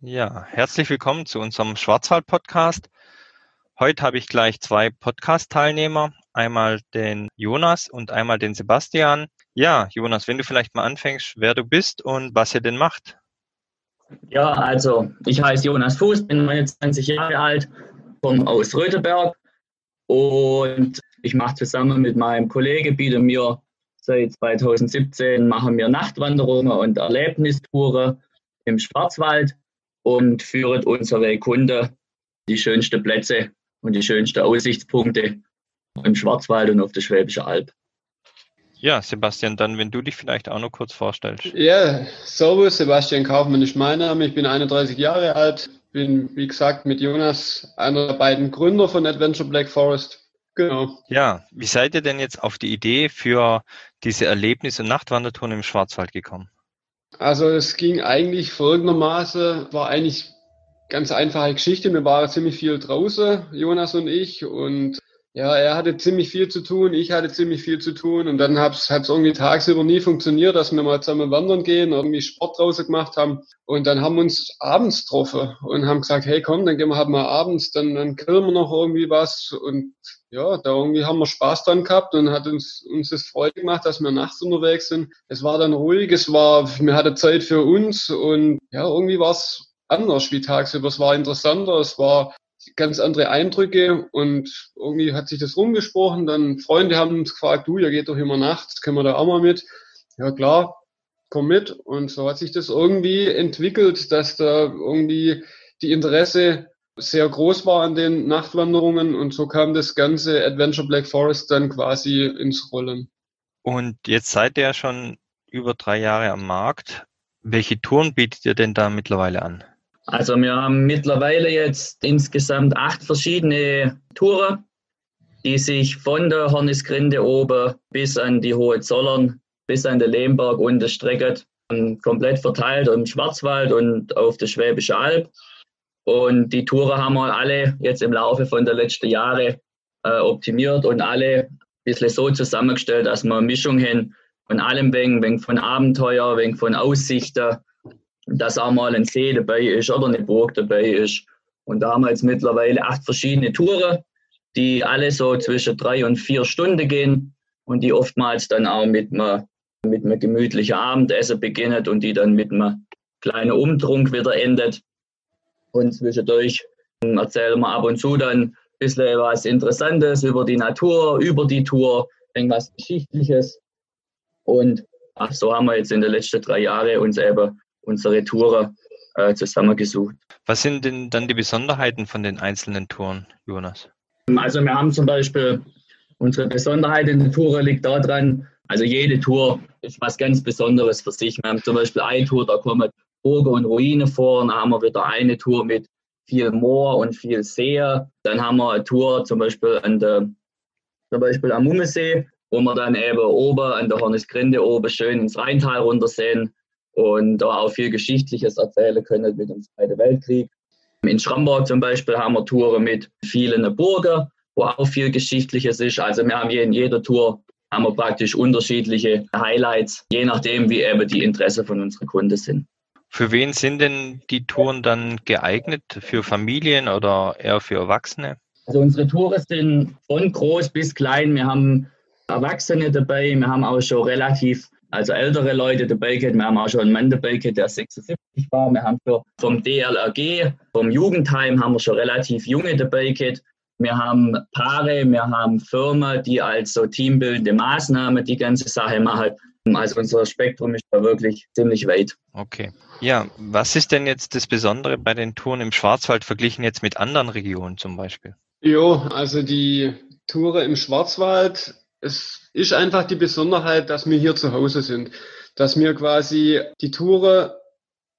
Ja, herzlich willkommen zu unserem Schwarzwald-Podcast. Heute habe ich gleich zwei Podcast-Teilnehmer, einmal den Jonas und einmal den Sebastian. Ja, Jonas, wenn du vielleicht mal anfängst, wer du bist und was ihr denn macht. Ja, also ich heiße Jonas Fuß, bin 29 Jahre alt, komme aus Röteberg und ich mache zusammen mit meinem Kollegen, biete mir seit 2017, machen wir Nachtwanderungen und Erlebnistouren im Schwarzwald und führt unsere Kunden die schönsten Plätze und die schönsten Aussichtspunkte im Schwarzwald und auf der Schwäbische Alb. Ja, Sebastian, dann wenn du dich vielleicht auch noch kurz vorstellst. Ja, servus, Sebastian Kaufmann ist mein Name. Ich bin 31 Jahre alt, bin wie gesagt mit Jonas einer der beiden Gründer von Adventure Black Forest. Genau. Ja, wie seid ihr denn jetzt auf die Idee für diese Erlebnis- und Nachtwandertouren im Schwarzwald gekommen? Also es ging eigentlich folgendermaßen, war eigentlich ganz einfache Geschichte. Wir waren ziemlich viel draußen, Jonas und ich, und ja, er hatte ziemlich viel zu tun, ich hatte ziemlich viel zu tun und dann hat's hat's irgendwie tagsüber nie funktioniert, dass wir mal zusammen wandern gehen, irgendwie Sport draußen gemacht haben und dann haben wir uns abends getroffen und haben gesagt, hey komm, dann gehen wir halt mal abends, dann, dann grillen wir noch irgendwie was und ja, da irgendwie haben wir Spaß dran gehabt und hat uns, uns das Freude gemacht, dass wir nachts unterwegs sind. Es war dann ruhig, es war, wir hatten Zeit für uns und ja, irgendwie war es anders wie tagsüber. Es war interessanter, es war ganz andere Eindrücke und irgendwie hat sich das rumgesprochen. Dann Freunde haben uns gefragt, du, ihr geht doch immer nachts, können wir da auch mal mit? Ja klar, komm mit. Und so hat sich das irgendwie entwickelt, dass da irgendwie die Interesse sehr groß war an den Nachtwanderungen und so kam das ganze Adventure Black Forest dann quasi ins Rollen. Und jetzt seid ihr ja schon über drei Jahre am Markt. Welche Touren bietet ihr denn da mittlerweile an? Also wir haben mittlerweile jetzt insgesamt acht verschiedene Touren, die sich von der Hornisgrinde oben bis an die Hohenzollern, bis an den Lehmberg unten strecken, komplett verteilt im Schwarzwald und auf der Schwäbische Alb. Und die Touren haben wir alle jetzt im Laufe von der letzten Jahre äh, optimiert und alle ein bisschen so zusammengestellt, dass wir eine Mischung haben von allem, wegen, wegen von Abenteuer, wegen von Aussichten, dass auch mal ein See dabei ist oder eine Burg dabei ist. Und da haben wir jetzt mittlerweile acht verschiedene Touren, die alle so zwischen drei und vier Stunden gehen und die oftmals dann auch mit einem, mit einem gemütlichen Abendessen beginnen und die dann mit einem kleinen Umtrunk wieder endet. Und zwischendurch erzählen wir ab und zu dann ein bisschen was Interessantes über die Natur, über die Tour, irgendwas Geschichtliches. Und ach, so haben wir jetzt in den letzten drei Jahren uns eben unsere Touren äh, zusammengesucht. Was sind denn dann die Besonderheiten von den einzelnen Touren, Jonas? Also wir haben zum Beispiel, unsere Besonderheit in der Tour liegt daran, also jede Tour ist was ganz Besonderes für sich. Wir haben zum Beispiel eine Tour, da kommen Burgen und Ruine vor. Dann haben wir wieder eine Tour mit viel Moor und viel See. Dann haben wir eine Tour zum Beispiel an der, zum Beispiel am Mummesee, wo wir dann eben oben an der Hornisgrinde oben schön ins Rheintal runtersehen und da auch viel Geschichtliches erzählen können mit dem Zweiten Weltkrieg. In Schramberg zum Beispiel haben wir Touren mit vielen Burgen, wo auch viel Geschichtliches ist. Also wir haben in jeder Tour haben wir praktisch unterschiedliche Highlights, je nachdem, wie eben die Interessen von unseren Kunden sind. Für wen sind denn die Touren dann geeignet? Für Familien oder eher für Erwachsene? Also unsere Touren sind von groß bis klein. Wir haben Erwachsene dabei, wir haben auch schon relativ, also ältere Leute dabei gehabt. Wir haben auch schon einen Mann dabei gehabt, der 76 war. Wir haben schon vom DLRG, vom Jugendheim haben wir schon relativ junge dabei gehabt. Wir haben Paare, wir haben Firmen, die als so teambildende Maßnahme die ganze Sache machen. Also unser Spektrum ist da wirklich ziemlich weit. Okay. Ja, was ist denn jetzt das Besondere bei den Touren im Schwarzwald verglichen jetzt mit anderen Regionen zum Beispiel? Jo, also die Touren im Schwarzwald, es ist einfach die Besonderheit, dass wir hier zu Hause sind. Dass wir quasi die Touren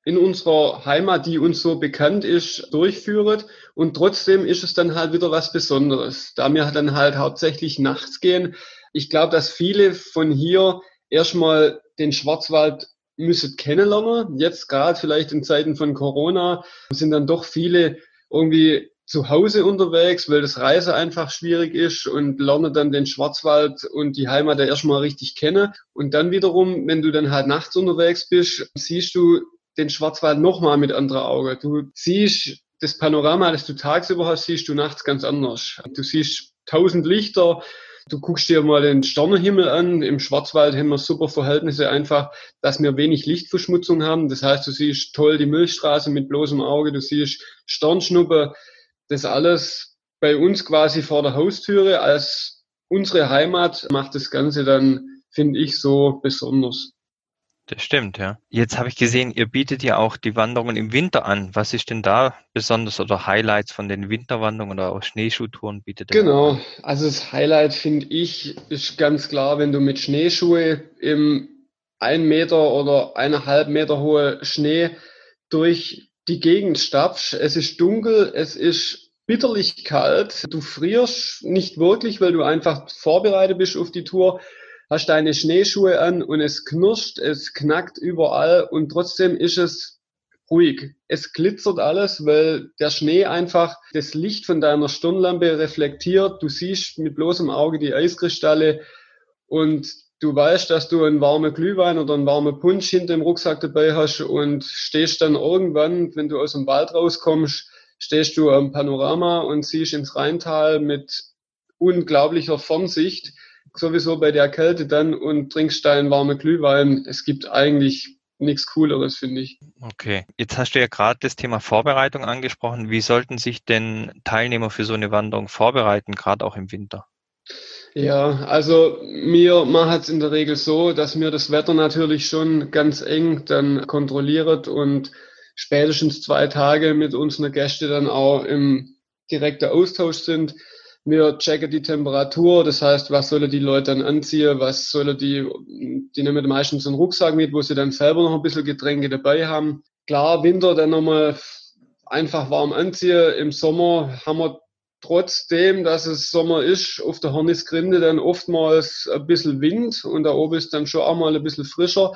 in unserer Heimat, die uns so bekannt ist, durchführen. Und trotzdem ist es dann halt wieder was Besonderes, da wir dann halt hauptsächlich nachts gehen. Ich glaube, dass viele von hier erstmal den Schwarzwald müsstet kennenlernen. Jetzt gerade vielleicht in Zeiten von Corona sind dann doch viele irgendwie zu Hause unterwegs, weil das Reise einfach schwierig ist und lernen dann den Schwarzwald und die Heimat ja erstmal richtig kennen. Und dann wiederum, wenn du dann halt nachts unterwegs bist, siehst du den Schwarzwald nochmal mit anderer Augen. Du siehst das Panorama, das du tagsüber hast, siehst du nachts ganz anders. Du siehst tausend Lichter, du guckst dir mal den Sternenhimmel an. Im Schwarzwald haben wir super Verhältnisse einfach, dass wir wenig Lichtverschmutzung haben. Das heißt, du siehst toll die Milchstraße mit bloßem Auge, du siehst Sternschnuppe. Das alles bei uns quasi vor der Haustüre als unsere Heimat macht das Ganze dann, finde ich, so besonders. Das stimmt, ja. Jetzt habe ich gesehen, ihr bietet ja auch die Wanderungen im Winter an. Was ist denn da besonders oder Highlights von den Winterwanderungen oder auch Schneeschuhtouren bietet ihr? Genau, also das Highlight finde ich ist ganz klar, wenn du mit Schneeschuhe im ein Meter oder eineinhalb Meter hohe Schnee durch die Gegend stapfst. Es ist dunkel, es ist bitterlich kalt. Du frierst nicht wirklich, weil du einfach vorbereitet bist auf die Tour hast deine Schneeschuhe an und es knirscht, es knackt überall und trotzdem ist es ruhig. Es glitzert alles, weil der Schnee einfach das Licht von deiner Stirnlampe reflektiert. Du siehst mit bloßem Auge die Eiskristalle und du weißt, dass du einen warmen Glühwein oder einen warmen Punsch hinter dem Rucksack dabei hast und stehst dann irgendwann, wenn du aus dem Wald rauskommst, stehst du am Panorama und siehst ins Rheintal mit unglaublicher Fernsicht sowieso bei der Kälte dann und trinkst deinen warmen Glühwein. Es gibt eigentlich nichts Cooleres, finde ich. Okay, jetzt hast du ja gerade das Thema Vorbereitung angesprochen. Wie sollten sich denn Teilnehmer für so eine Wanderung vorbereiten, gerade auch im Winter? Ja, also mir macht es in der Regel so, dass mir das Wetter natürlich schon ganz eng dann kontrolliert und spätestens zwei Tage mit unseren Gästen dann auch im direkten Austausch sind. Wir checken die Temperatur, das heißt, was sollen die Leute dann anziehen, was sollen die, die nehmen meistens einen Rucksack mit, wo sie dann selber noch ein bisschen Getränke dabei haben. Klar, Winter dann nochmal einfach warm anziehen. Im Sommer haben wir trotzdem, dass es Sommer ist, auf der Hornisgrinde dann oftmals ein bisschen Wind und da oben ist dann schon auch mal ein bisschen frischer.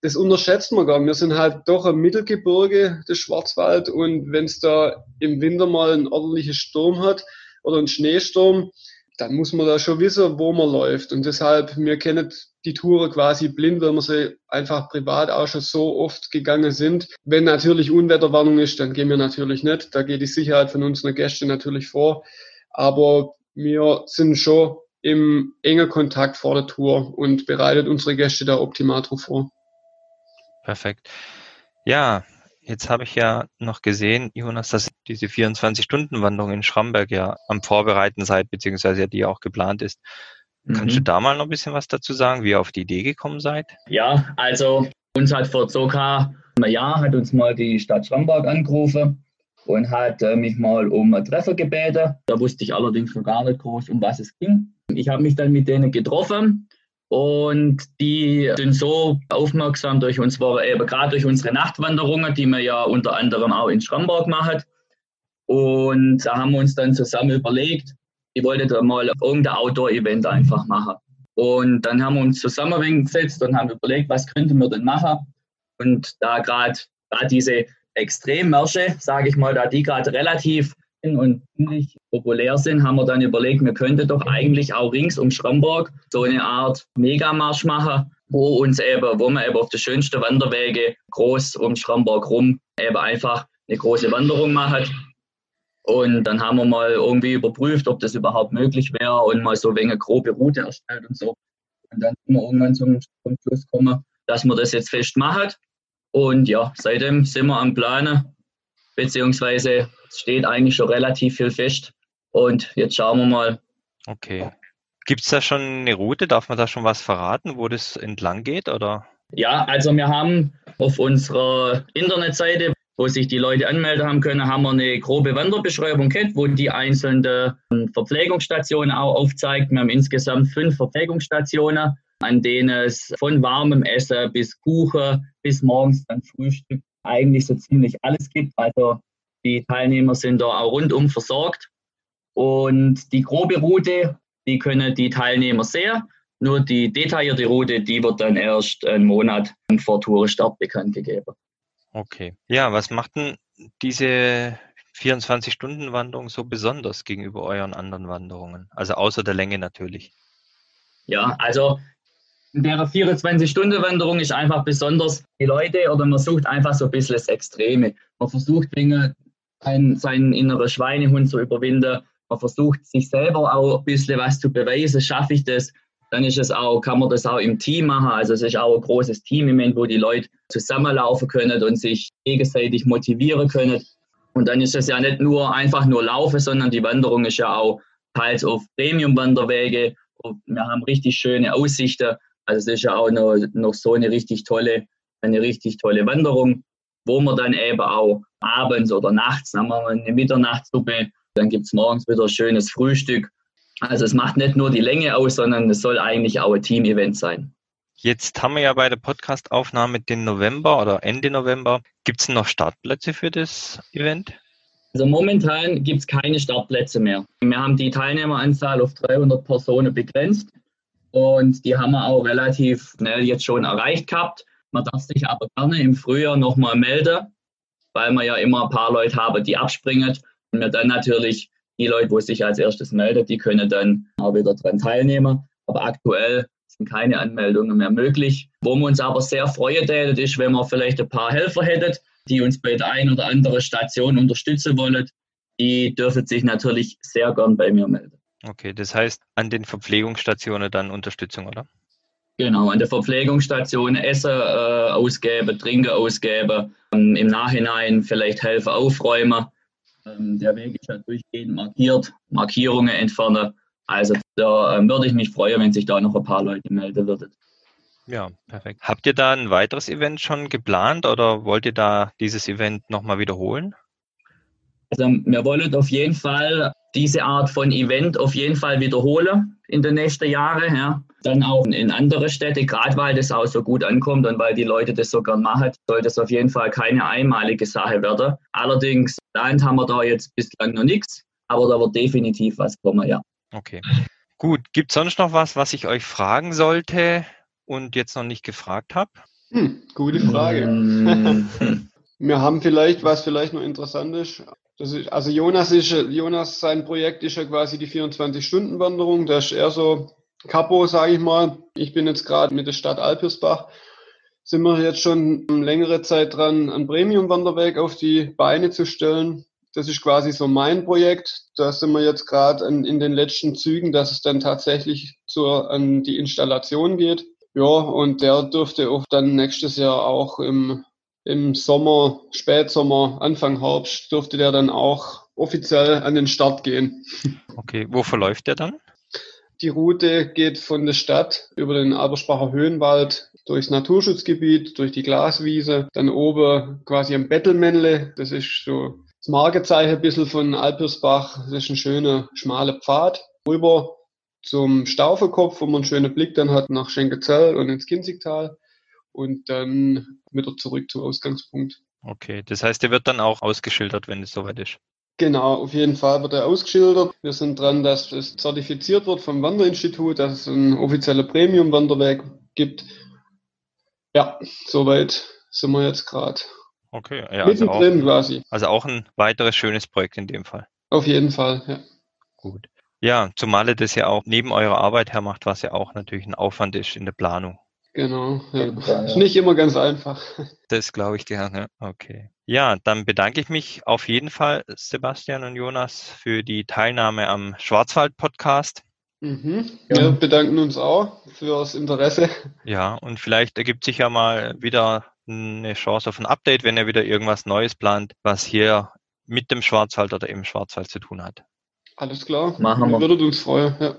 Das unterschätzen wir gar nicht. Wir sind halt doch ein Mittelgebirge des Schwarzwald und wenn es da im Winter mal einen ordentlichen Sturm hat, oder ein Schneesturm, dann muss man da schon wissen, wo man läuft. Und deshalb, wir kennen die Touren quasi blind, weil wir sie einfach privat auch schon so oft gegangen sind. Wenn natürlich Unwetterwarnung ist, dann gehen wir natürlich nicht. Da geht die Sicherheit von unseren Gästen natürlich vor. Aber wir sind schon im engen Kontakt vor der Tour und bereitet unsere Gäste da optimal drauf vor. Perfekt. Ja, Jetzt habe ich ja noch gesehen, Jonas, dass diese 24-Stunden-Wanderung in Schramberg ja am Vorbereiten seid, beziehungsweise ja die auch geplant ist. Mhm. Kannst du mhm. da mal noch ein bisschen was dazu sagen, wie ihr auf die Idee gekommen seid? Ja, also uns hat vor circa einem Jahr hat uns mal die Stadt Schramberg angerufen und hat äh, mich mal um ein Treffer gebeten. Da wusste ich allerdings noch gar nicht groß, um was es ging. Ich habe mich dann mit denen getroffen und die sind so aufmerksam durch uns, gerade durch unsere Nachtwanderungen, die wir ja unter anderem auch in Schramberg machen. Und da haben wir uns dann zusammen überlegt, ich wollte da mal irgendein Outdoor-Event einfach machen. Und dann haben wir uns zusammengesetzt und haben überlegt, was könnten wir denn machen. Und da gerade diese Extremmärsche, sage ich mal, da die gerade relativ und ziemlich populär sind, haben wir dann überlegt, wir könnten doch eigentlich auch rings um Schramberg so eine Art Megamarsch machen, wo uns eben, wo man eben auf die schönsten Wanderwege groß um Schramberg rum eben einfach eine große Wanderung macht. Und dann haben wir mal irgendwie überprüft, ob das überhaupt möglich wäre und mal so eine grobe Route erstellt und so. Und dann sind wir irgendwann zum, zum Schluss gekommen, dass wir das jetzt fest machen. Und ja, seitdem sind wir am Planen, beziehungsweise steht eigentlich schon relativ viel fest. Und jetzt schauen wir mal. Okay. Gibt es da schon eine Route? Darf man da schon was verraten, wo das entlang geht? Oder? Ja, also wir haben auf unserer Internetseite, wo sich die Leute anmelden haben können, haben wir eine grobe Wanderbeschreibung gehabt, wo die einzelnen Verpflegungsstationen auch aufzeigt. Wir haben insgesamt fünf Verpflegungsstationen, an denen es von warmem Essen bis Kuchen bis morgens dann Frühstück eigentlich so ziemlich alles gibt. Also die Teilnehmer sind da auch rundum versorgt. Und die grobe Route, die können die Teilnehmer sehen. Nur die detaillierte Route, die wird dann erst einen Monat vor Tourenstart bekannt gegeben. Okay. Ja, was macht denn diese 24-Stunden-Wanderung so besonders gegenüber euren anderen Wanderungen? Also außer der Länge natürlich. Ja, also in der 24-Stunden-Wanderung ist einfach besonders die Leute oder man sucht einfach so ein bisschen das Extreme. Man versucht Dinge, seinen, inneren Schweinehund zu überwinden. Man versucht sich selber auch ein bisschen was zu beweisen. Schaffe ich das? Dann ist es auch, kann man das auch im Team machen. Also es ist auch ein großes Team, wo die Leute zusammenlaufen können und sich gegenseitig motivieren können. Und dann ist es ja nicht nur einfach nur Laufen, sondern die Wanderung ist ja auch teils auf Premium-Wanderwege. Wir haben richtig schöne Aussichten. Also es ist ja auch noch, noch so eine richtig tolle, eine richtig tolle Wanderung, wo man dann eben auch abends oder nachts, haben wir eine Mitternachtssuppe, dann gibt es morgens wieder ein schönes Frühstück. Also es macht nicht nur die Länge aus, sondern es soll eigentlich auch ein Team-Event sein. Jetzt haben wir ja bei der Podcast-Aufnahme den November oder Ende November. Gibt es noch Startplätze für das Event? Also momentan gibt es keine Startplätze mehr. Wir haben die Teilnehmeranzahl auf 300 Personen begrenzt. Und die haben wir auch relativ schnell jetzt schon erreicht gehabt. Man darf sich aber gerne im Frühjahr nochmal melden, weil wir ja immer ein paar Leute haben, die abspringen. Und wir dann natürlich die Leute, wo sich als erstes melden, die können dann auch wieder daran teilnehmen. Aber aktuell sind keine Anmeldungen mehr möglich. Wo wir uns aber sehr freuen tätet, ist, wenn wir vielleicht ein paar Helfer hätten, die uns bei der einen oder anderen Station unterstützen wollen. Die dürfen sich natürlich sehr gern bei mir melden. Okay, das heißt an den Verpflegungsstationen dann Unterstützung, oder? Genau, an der Verpflegungsstation Essen äh, ausgeben, Trinken ausgeben, ähm, im Nachhinein vielleicht helfen aufräumen. Ähm, der Weg ist ja durchgehend markiert, Markierungen entfernen. Also da äh, würde ich mich freuen, wenn sich da noch ein paar Leute melden würden. Ja, perfekt. Habt ihr da ein weiteres Event schon geplant oder wollt ihr da dieses Event nochmal wiederholen? Also wir wollen auf jeden Fall diese Art von Event auf jeden Fall wiederholen in den nächsten Jahren. Ja. Dann auch in andere Städte, gerade weil das auch so gut ankommt und weil die Leute das so gern machen, soll das auf jeden Fall keine einmalige Sache werden. Allerdings, Land haben wir da jetzt bislang noch nichts, aber da wird definitiv was kommen, ja. Okay. Gut, gibt es sonst noch was, was ich euch fragen sollte und jetzt noch nicht gefragt habe? Hm, gute Frage. Hm. Wir haben vielleicht, was vielleicht noch interessant ist, ist, also Jonas ist, Jonas, sein Projekt ist ja quasi die 24-Stunden-Wanderung. Das ist eher so Capo, sage ich mal. Ich bin jetzt gerade mit der Stadt Alpirsbach. Sind wir jetzt schon längere Zeit dran, einen Premium-Wanderweg auf die Beine zu stellen. Das ist quasi so mein Projekt. Da sind wir jetzt gerade in den letzten Zügen, dass es dann tatsächlich zur, an die Installation geht. Ja, und der dürfte auch dann nächstes Jahr auch im im Sommer, Spätsommer, Anfang Herbst dürfte der dann auch offiziell an den Start gehen. Okay, wo verläuft der dann? Die Route geht von der Stadt über den Albersbacher Höhenwald durchs Naturschutzgebiet, durch die Glaswiese, dann oben quasi am Bettelmännle. Das ist so das Markezeichen ein bisschen von Alpersbach. Das ist ein schöner, schmaler Pfad. Rüber zum Staufekopf, wo man einen schönen Blick dann hat nach Schenkezell und ins Kinzigtal und dann wieder zurück zum Ausgangspunkt. Okay, das heißt, der wird dann auch ausgeschildert, wenn es soweit ist. Genau, auf jeden Fall wird er ausgeschildert. Wir sind dran, dass es zertifiziert wird vom Wanderinstitut, dass es einen offiziellen Premium-Wanderweg gibt. Ja, soweit sind wir jetzt gerade. Okay, ja. Also auch, quasi. Also auch ein weiteres schönes Projekt in dem Fall. Auf jeden Fall, ja. Gut. Ja, zumal ihr das ja auch neben eurer Arbeit her macht, was ja auch natürlich ein Aufwand ist in der Planung. Genau, ja. Fall, Ist nicht immer ganz einfach. Das glaube ich gerne. Okay. Ja, dann bedanke ich mich auf jeden Fall, Sebastian und Jonas, für die Teilnahme am Schwarzwald-Podcast. Mhm. Wir bedanken uns auch für das Interesse. Ja, und vielleicht ergibt sich ja mal wieder eine Chance auf ein Update, wenn er wieder irgendwas Neues plant, was hier mit dem Schwarzwald oder im Schwarzwald zu tun hat. Alles klar. Machen wir. Würde uns freuen, ja.